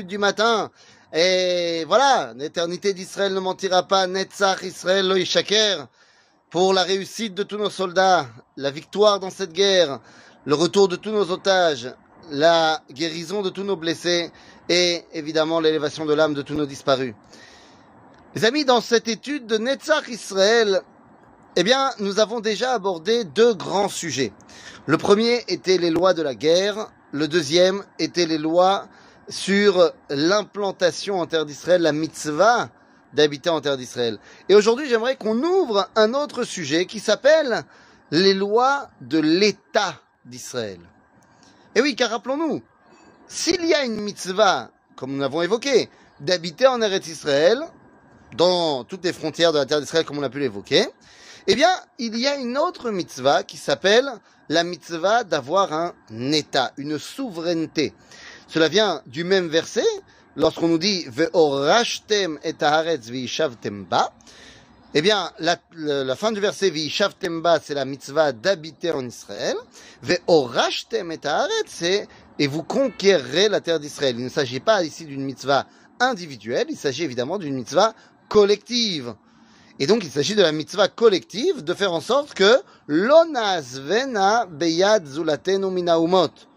du matin. Et voilà, l'éternité d'Israël ne mentira pas, Netzach Israël lo yishaker, pour la réussite de tous nos soldats, la victoire dans cette guerre, le retour de tous nos otages, la guérison de tous nos blessés et évidemment l'élévation de l'âme de tous nos disparus. Les amis, dans cette étude de Netzach Israël, eh bien, nous avons déjà abordé deux grands sujets. Le premier était les lois de la guerre, le deuxième était les lois sur l'implantation en terre d'Israël, la mitzvah d'habiter en terre d'Israël. Et aujourd'hui, j'aimerais qu'on ouvre un autre sujet qui s'appelle les lois de l'État d'Israël. Et oui, car rappelons-nous, s'il y a une mitzvah, comme nous l'avons évoqué, d'habiter en Eretz Israël, dans toutes les frontières de la terre d'Israël, comme on a pu l'évoquer, eh bien, il y a une autre mitzvah qui s'appelle la mitzvah d'avoir un État, une souveraineté. Cela vient du même verset, lorsqu'on nous dit Ve'orashtem et v'ishavtem ba. Eh bien, la, fin du verset v'ishavtem ba, c'est la mitzvah d'habiter en Israël. Ve'orashtem et c'est et vous conquérez la terre d'Israël. Il ne s'agit pas ici d'une mitzvah individuelle, il s'agit évidemment d'une mitzvah collective. Et donc, il s'agit de la mitzvah collective de faire en sorte que l'onaz vena beyad zulatenu minaumot.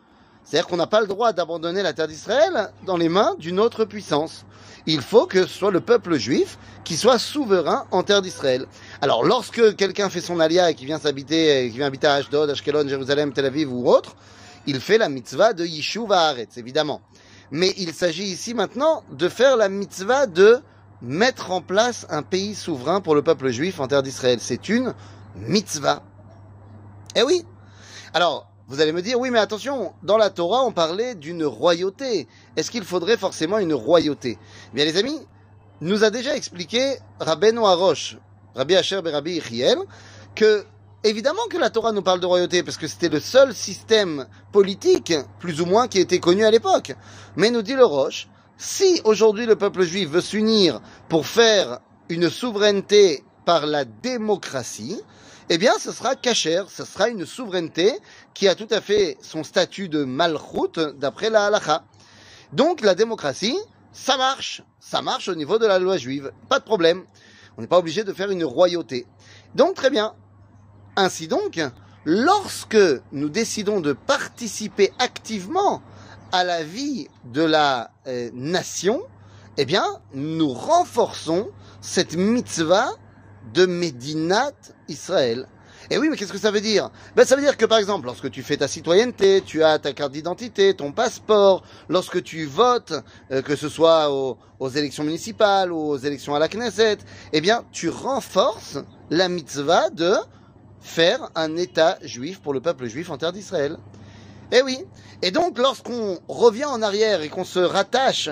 C'est-à-dire qu'on n'a pas le droit d'abandonner la terre d'Israël dans les mains d'une autre puissance. Il faut que ce soit le peuple juif qui soit souverain en terre d'Israël. Alors, lorsque quelqu'un fait son alia et qui vient s'habiter, qui vient habiter à Ashdod, Ashkelon, Jérusalem, Tel Aviv ou autre, il fait la mitzvah de Yishuv Haaretz, évidemment. Mais il s'agit ici maintenant de faire la mitzvah de mettre en place un pays souverain pour le peuple juif en terre d'Israël. C'est une mitzvah. Eh oui. Alors, vous allez me dire, oui, mais attention, dans la Torah, on parlait d'une royauté. Est-ce qu'il faudrait forcément une royauté? Eh Bien, les amis, nous a déjà expliqué Rabbeinu Arosh, Rabbi Asher Rabbi Ichiel, que évidemment que la Torah nous parle de royauté, parce que c'était le seul système politique, plus ou moins, qui était connu à l'époque. Mais nous dit le Roche, si aujourd'hui le peuple juif veut s'unir pour faire une souveraineté par la démocratie, eh bien, ce sera kacher, ce sera une souveraineté qui a tout à fait son statut de malchoute d'après la halacha. Donc, la démocratie, ça marche, ça marche au niveau de la loi juive, pas de problème. On n'est pas obligé de faire une royauté. Donc, très bien. Ainsi donc, lorsque nous décidons de participer activement à la vie de la euh, nation, eh bien, nous renforçons cette mitzvah de Médinat Israël. Et oui, mais qu'est-ce que ça veut dire? Ben, Ça veut dire que, par exemple, lorsque tu fais ta citoyenneté, tu as ta carte d'identité, ton passeport, lorsque tu votes, euh, que ce soit aux, élections municipales ou aux élections à la Knesset, eh bien, tu renforces la mitzvah de faire un État juif pour le peuple juif en terre d'Israël. Eh oui. Et donc, lorsqu'on revient en arrière et qu'on se rattache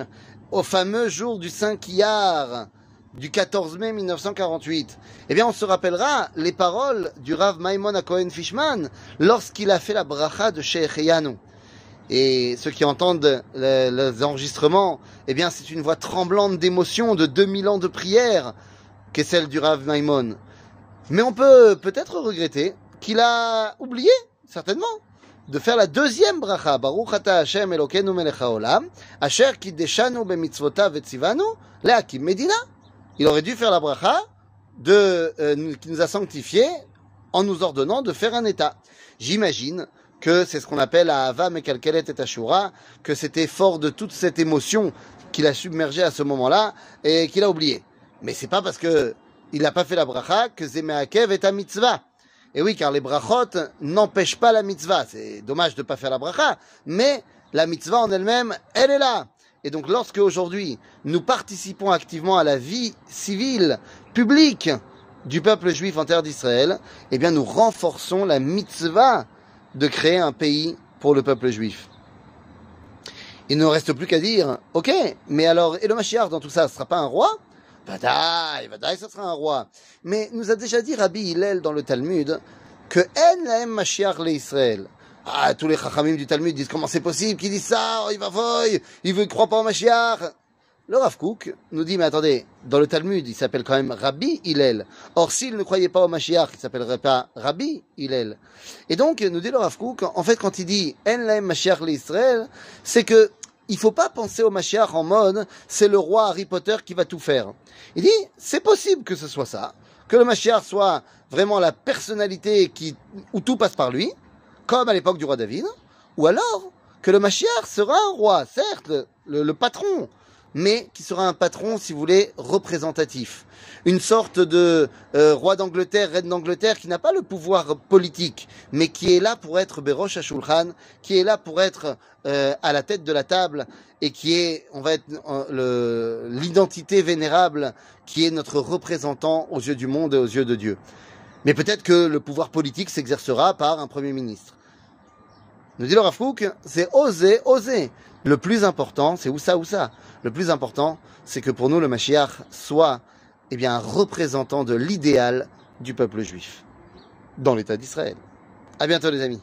au fameux jour du 5 Iyar du 14 mai 1948, eh bien, on se rappellera les paroles du Rav Maimon à Cohen Fishman lorsqu'il a fait la bracha de Sheikh. Et ceux qui entendent les, enregistrements, eh bien, c'est une voix tremblante d'émotion de 2000 ans de prière qu'est celle du Rav Maimon. Mais on peut peut-être regretter qu'il a oublié, certainement, de faire la deuxième bracha, Baruch Hashem Elokeinu melech haolam, asher bemitzvotav etzivanu, leakim medina. Il aurait dû faire la bracha de, euh, qui nous a sanctifiés en nous ordonnant de faire un État. J'imagine que c'est ce qu'on appelle à Ava Mekalkelet et Ashura, que c'était fort de toute cette émotion qu'il a submergé à ce moment-là et qu'il a oublié. Mais c'est pas parce que il n'a pas fait la bracha que Zemeakev est un mitzvah. Et oui, car les brachot n'empêchent pas la mitzvah. C'est dommage de ne pas faire la bracha, mais la mitzvah en elle-même, elle est là. Et donc lorsque aujourd'hui nous participons activement à la vie civile, publique du peuple juif en terre d'Israël, eh bien nous renforçons la mitzvah de créer un pays pour le peuple juif. Il ne reste plus qu'à dire, ok, mais alors, et le Mashiach dans tout ça, ce ne sera pas un roi? Vadaï, Vadaï, ça sera un roi. Mais nous a déjà dit Rabbi Hillel dans le Talmud que En laem Mashiach l'Israël. Ah, tous les chachamim du Talmud disent comment c'est possible qu'il dise ça, oh, il va voy, il ne croit pas au Mashiach. Le Rav nous dit, mais attendez, dans le Talmud, il s'appelle quand même Rabbi Hillel. Or, s'il ne croyait pas au Mashiach, il s'appellerait pas Rabbi Hillel. Et donc, nous dit le Rav en fait, quand il dit En laem l'Israël, c'est que il faut pas penser au Mashiach en mode c'est le roi Harry Potter qui va tout faire. Il dit c'est possible que ce soit ça, que le Mashiach soit vraiment la personnalité qui, où tout passe par lui, comme à l'époque du roi David, ou alors que le Mashiach sera un roi, certes, le, patron, mais qui sera un patron, si vous voulez, représentatif. Une sorte de euh, roi d'Angleterre, reine d'Angleterre, qui n'a pas le pouvoir politique, mais qui est là pour être Berosh Ashulchan, qui est là pour être euh, à la tête de la table, et qui est, on va être euh, l'identité vénérable, qui est notre représentant aux yeux du monde et aux yeux de Dieu. Mais peut-être que le pouvoir politique s'exercera par un Premier ministre. Nous dit le Rafouk, c'est oser, oser. Le plus important, c'est où ça, où ça. Le plus important, c'est que pour nous, le Mashiach soit eh bien, un représentant de l'idéal du peuple juif dans l'État d'Israël. À bientôt, les amis.